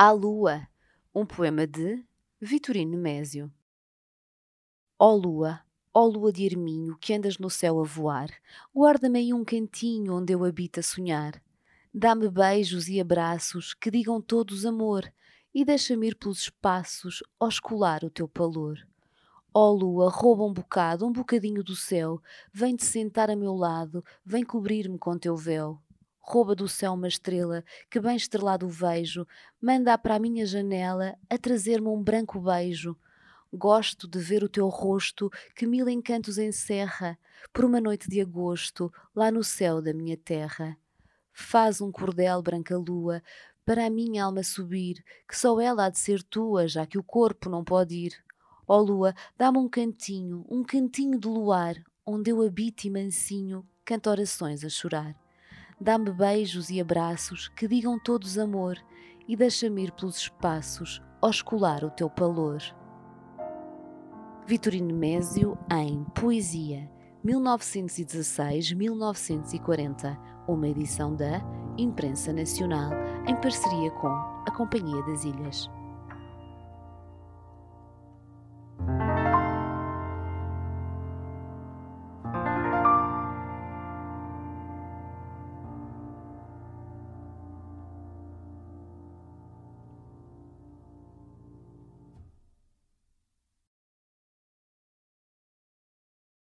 À Lua, um poema de Vitorino Mésio. Ó Lua, ó Lua de Herminho, que andas no céu a voar, guarda-me aí um cantinho onde eu habito a sonhar. Dá-me beijos e abraços que digam todos amor, e deixa-me ir pelos espaços oscular o teu palor. Ó Lua, rouba um bocado, um bocadinho do céu, vem-te sentar a meu lado, vem cobrir-me com teu véu rouba do céu uma estrela, que bem estrelado vejo, manda para a minha janela a trazer-me um branco beijo. Gosto de ver o teu rosto que mil encantos encerra, por uma noite de agosto, lá no céu da minha terra. Faz um cordel branca lua, para a minha alma subir, que só ela há de ser tua, já que o corpo não pode ir. Ó oh, lua, dá-me um cantinho, um cantinho de luar, onde eu habite e mansinho, canto orações a chorar. Dá-me beijos e abraços que digam todos amor e deixa-me ir pelos espaços oscular o teu palor. Vitorino Mésio em Poesia, 1916-1940, uma edição da Imprensa Nacional em parceria com a Companhia das Ilhas.